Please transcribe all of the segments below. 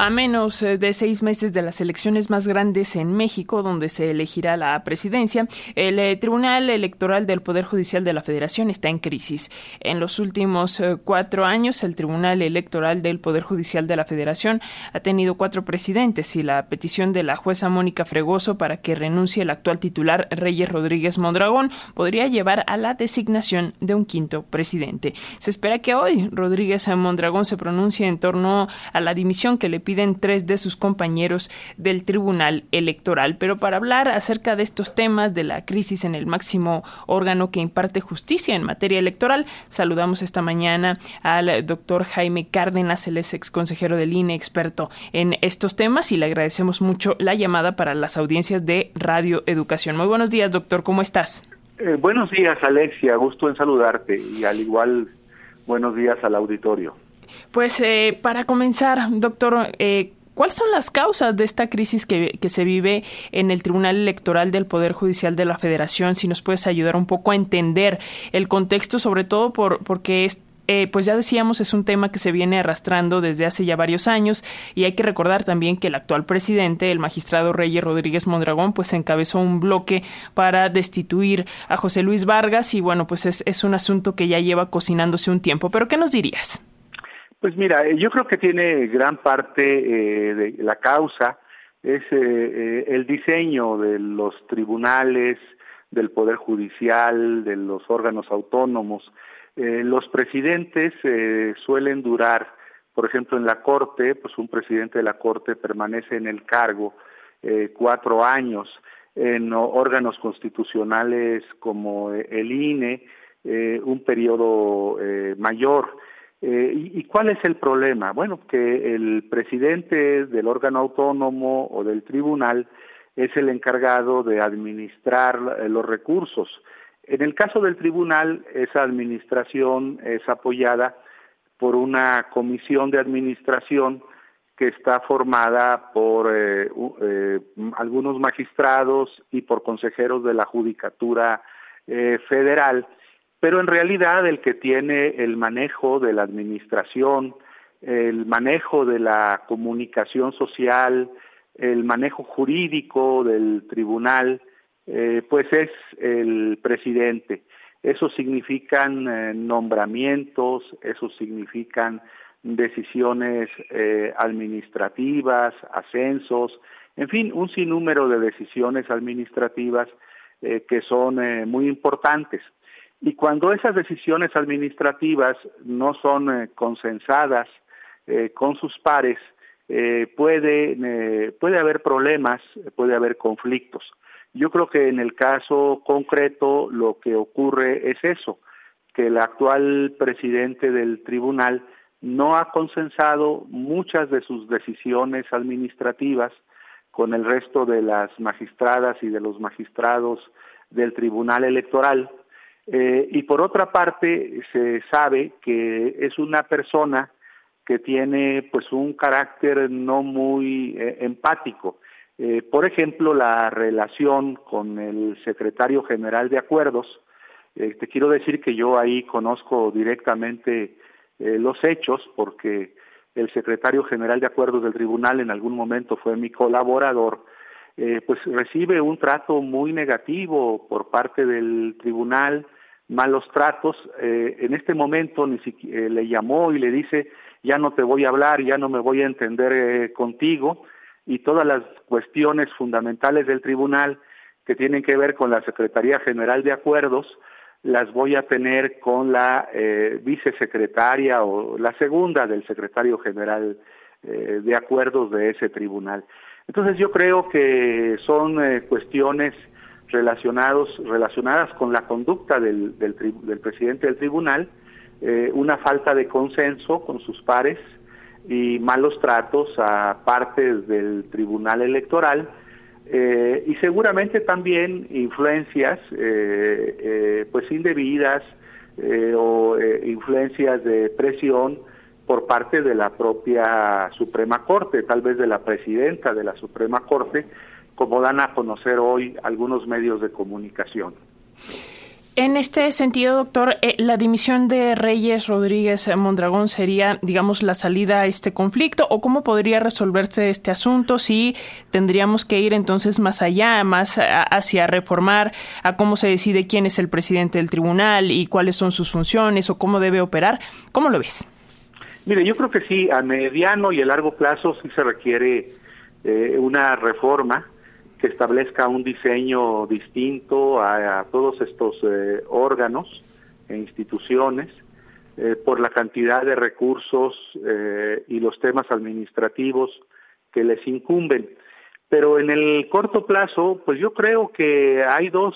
A menos eh, de seis meses de las elecciones más grandes en México, donde se elegirá la presidencia, el eh, Tribunal Electoral del Poder Judicial de la Federación está en crisis. En los últimos eh, cuatro años, el Tribunal Electoral del Poder Judicial de la Federación ha tenido cuatro presidentes y la petición de la jueza Mónica Fregoso para que renuncie el actual titular Reyes Rodríguez Mondragón podría llevar a la designación de un quinto presidente. Se espera que hoy Rodríguez Mondragón se pronuncie en torno a la dimisión que le piden tres de sus compañeros del Tribunal Electoral. Pero para hablar acerca de estos temas, de la crisis en el máximo órgano que imparte justicia en materia electoral, saludamos esta mañana al doctor Jaime Cárdenas, el ex consejero del INE, experto en estos temas, y le agradecemos mucho la llamada para las audiencias de Radio Educación. Muy buenos días, doctor, ¿cómo estás? Eh, buenos días, Alexia, gusto en saludarte y al igual buenos días al auditorio. Pues eh, para comenzar, doctor, eh, ¿Cuáles son las causas de esta crisis que, se vive en el Tribunal Electoral del Poder Judicial de la Federación? Si nos puedes ayudar un poco a entender el contexto, sobre todo por, porque es, eh, pues ya decíamos, es un tema que se viene arrastrando desde hace ya varios años y hay que recordar también que el actual presidente, el magistrado Reyes Rodríguez Mondragón, pues encabezó un bloque para destituir a José Luis Vargas y bueno, pues es, es un asunto que ya lleva cocinándose un tiempo. Pero ¿qué nos dirías? Pues mira, eh, yo creo que tiene gran parte eh, de la causa es eh, el diseño de los tribunales, del poder judicial, de los órganos autónomos. los presidentes suelen durar, por ejemplo, en la corte, pues un presidente de la corte permanece en el cargo cuatro años. En órganos constitucionales como el INE, un periodo mayor. Eh, ¿y, cuál es el problema? Bueno, que el presidente del órgano autónomo o del tribunal es el encargado de administrar eh, los recursos. En el caso del tribunal, esa administración es apoyada por una comisión de administración que está formada por eh, algunos magistrados y por consejeros de la Judicatura Federal pero en realidad el que tiene el manejo de la administración, el manejo de la comunicación social, el manejo jurídico del tribunal, eh, pues es el presidente. Eso significan eh, nombramientos, eso significan decisiones eh, administrativas, ascensos, en fin, un sinnúmero de decisiones administrativas que son muy importantes. Y cuando esas decisiones administrativas no son eh, consensadas eh, con sus pares, eh, puede, puede haber problemas, puede haber conflictos. Yo creo que en el caso concreto lo que ocurre es eso, que el actual presidente del tribunal no ha consensado muchas de sus decisiones administrativas con el resto de las magistradas y de los magistrados del tribunal electoral eh, y por otra parte, se sabe que es una persona que tiene pues un carácter no muy eh, empático. Eh, por ejemplo, la relación con el secretario general de acuerdos, te quiero decir que yo ahí conozco directamente los hechos porque el secretario general de acuerdos del tribunal en algún momento fue mi colaborador, pues recibe un trato muy negativo por parte del tribunal, malos tratos. Eh, en este momento ni siquiera, eh, le llamó y le dice, ya no te voy a hablar, ya no me voy a entender eh, contigo, y todas las cuestiones fundamentales del tribunal que tienen que ver con la Secretaría General de Acuerdos, las voy a tener con la vicesecretaria o la segunda del secretario general de acuerdos de ese tribunal. Entonces yo creo que son cuestiones relacionados, relacionadas con la conducta del, presidente del tribunal, eh, una falta de consenso con sus pares y malos tratos a partes del tribunal electoral eh, y seguramente también influencias eh, pues indebidas o influencias de presión por parte de la propia Suprema Corte, tal vez de la presidenta de la Suprema Corte, como dan a conocer hoy algunos medios de comunicación. En este sentido, doctor, eh, la dimisión de Reyes Rodríguez Mondragón sería, digamos, la salida a este conflicto o cómo podría resolverse este asunto si tendríamos que ir entonces más allá, más hacia reformar a cómo se decide quién es el presidente del tribunal y cuáles son sus funciones o cómo debe operar. ¿Cómo lo ves? Mire, yo creo que sí, a mediano y a largo plazo sí se requiere eh, una reforma que establezca un diseño distinto a, todos estos eh, órganos e instituciones eh, por la cantidad de recursos eh, y los temas administrativos que les incumben. Pero en el corto plazo, pues yo creo que hay dos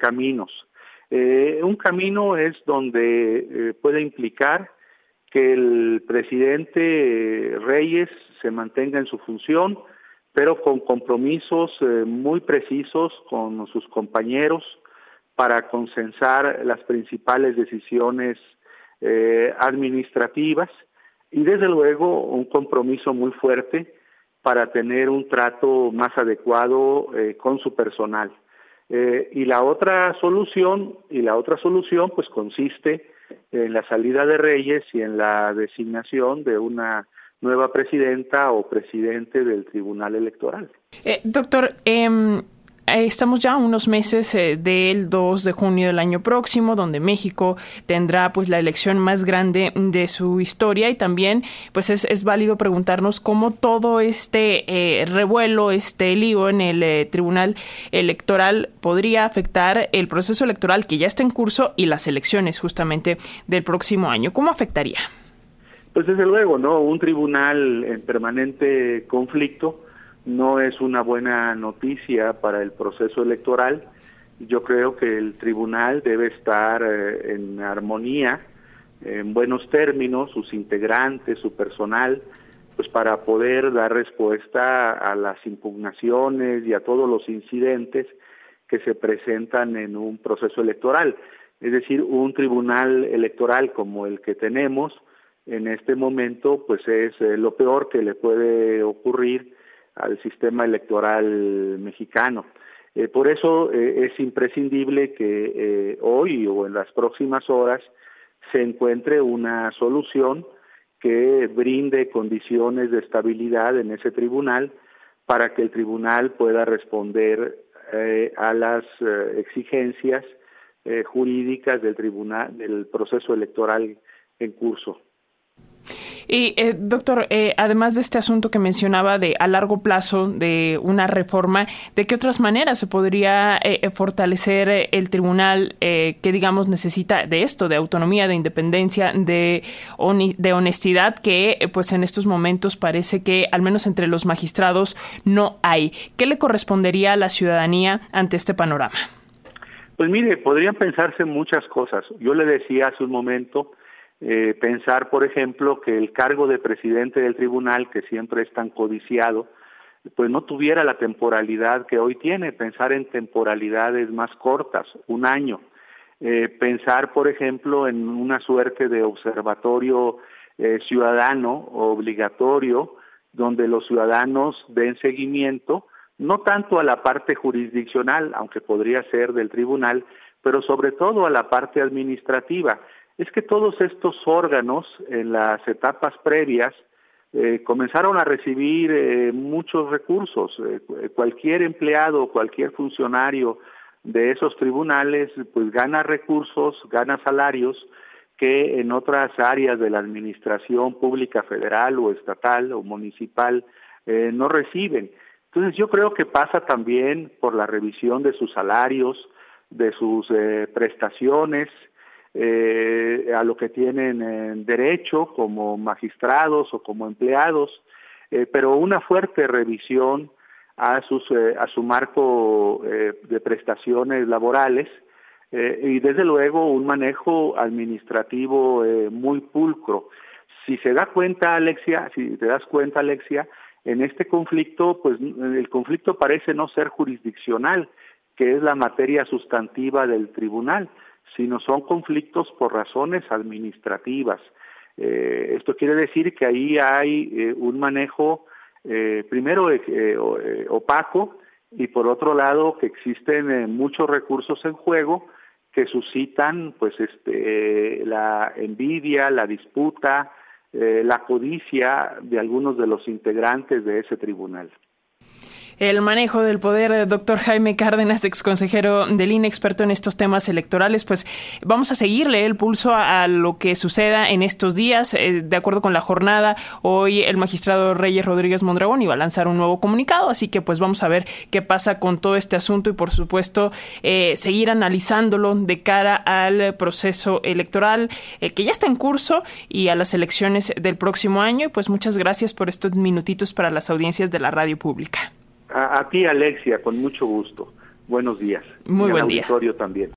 caminos. un camino es donde puede implicar que el presidente Reyes se mantenga en su función, pero con compromisos eh, muy precisos con sus compañeros para consensar las principales decisiones eh, administrativas y desde luego un compromiso muy fuerte para tener un trato más adecuado eh, con su personal. y la otra solución, y la otra solución pues consiste en la salida de Reyes y en la designación de una nueva presidenta o presidente del Tribunal Electoral. Eh, doctor, em, Estamos ya unos meses eh, del 2 de junio del año próximo, donde México tendrá pues la elección más grande de su historia y también pues es, válido preguntarnos cómo todo este eh, revuelo, este lío en el Tribunal Electoral podría afectar el proceso electoral que ya está en curso y las elecciones justamente del próximo año. ¿Cómo afectaría? Pues desde luego, ¿no? Un tribunal en permanente conflicto no es una buena noticia para el proceso electoral. Yo creo que el tribunal debe estar eh, en armonía, en buenos términos, sus integrantes, su personal, pues para poder dar respuesta a las impugnaciones y a todos los incidentes que se presentan en un proceso electoral. Es decir, un tribunal electoral como el que tenemos, en este momento pues es eh, lo peor que le puede ocurrir al sistema electoral mexicano. Eh, por eso eh, es imprescindible que hoy o en las próximas horas se encuentre una solución que brinde condiciones de estabilidad en ese tribunal para que el tribunal pueda responder a las exigencias jurídicas del tribunal del proceso electoral en curso. Y, eh, doctor, eh, además de este asunto que mencionaba de a largo plazo de una reforma, ¿de qué otras maneras se podría eh, fortalecer el tribunal que, digamos, necesita de esto, de autonomía, de independencia, de, de honestidad, que pues en estos momentos parece que, al menos entre los magistrados, no hay? ¿Qué le correspondería a la ciudadanía ante este panorama? Pues mire, podrían pensarse muchas cosas. Yo le decía hace un momento, eh, pensar, por ejemplo, que el cargo de presidente del tribunal, que siempre es tan codiciado, pues no tuviera la temporalidad que hoy tiene, pensar en temporalidades más cortas, un año. Eh, pensar, por ejemplo, en una suerte de observatorio eh, ciudadano obligatorio, donde los ciudadanos den seguimiento, no tanto a la parte jurisdiccional, aunque podría ser del tribunal, pero sobre todo a la parte administrativa es que todos estos órganos en las etapas previas eh, comenzaron a recibir eh, muchos recursos. Eh, cualquier empleado, cualquier funcionario de esos tribunales, pues gana recursos, gana salarios que en otras áreas de la administración pública federal o estatal o municipal no reciben. Entonces yo creo que pasa también por la revisión de sus salarios, de sus prestaciones, eh, a lo que tienen en derecho como magistrados o como empleados, eh, pero una fuerte revisión a, sus, eh, a su marco de prestaciones laborales y desde luego un manejo administrativo muy pulcro. Si se da cuenta, Alexia, si te das cuenta, Alexia, en este conflicto, pues el conflicto parece no ser jurisdiccional, que es la materia sustantiva del tribunal, sino son conflictos por razones administrativas. Eh, esto quiere decir que ahí hay eh, un manejo, eh, primero, opaco y por otro lado que existen muchos recursos en juego que suscitan pues este la envidia, la disputa, la codicia de algunos de los integrantes de ese tribunal el manejo del poder, eh, doctor Jaime Cárdenas, ex consejero del INE, experto en estos temas electorales, pues vamos a seguirle el pulso a, lo que suceda en estos días. Eh, de acuerdo con la jornada, hoy el magistrado Reyes Rodríguez Mondragón iba a lanzar un nuevo comunicado, así que pues vamos a ver qué pasa con todo este asunto y por supuesto eh, seguir analizándolo de cara al proceso electoral que ya está en curso y a las elecciones del próximo año. Y pues muchas gracias por estos minutitos para las audiencias de la radio pública. A, ti, Alexia, con mucho gusto. Buenos días. Muy buen día. también.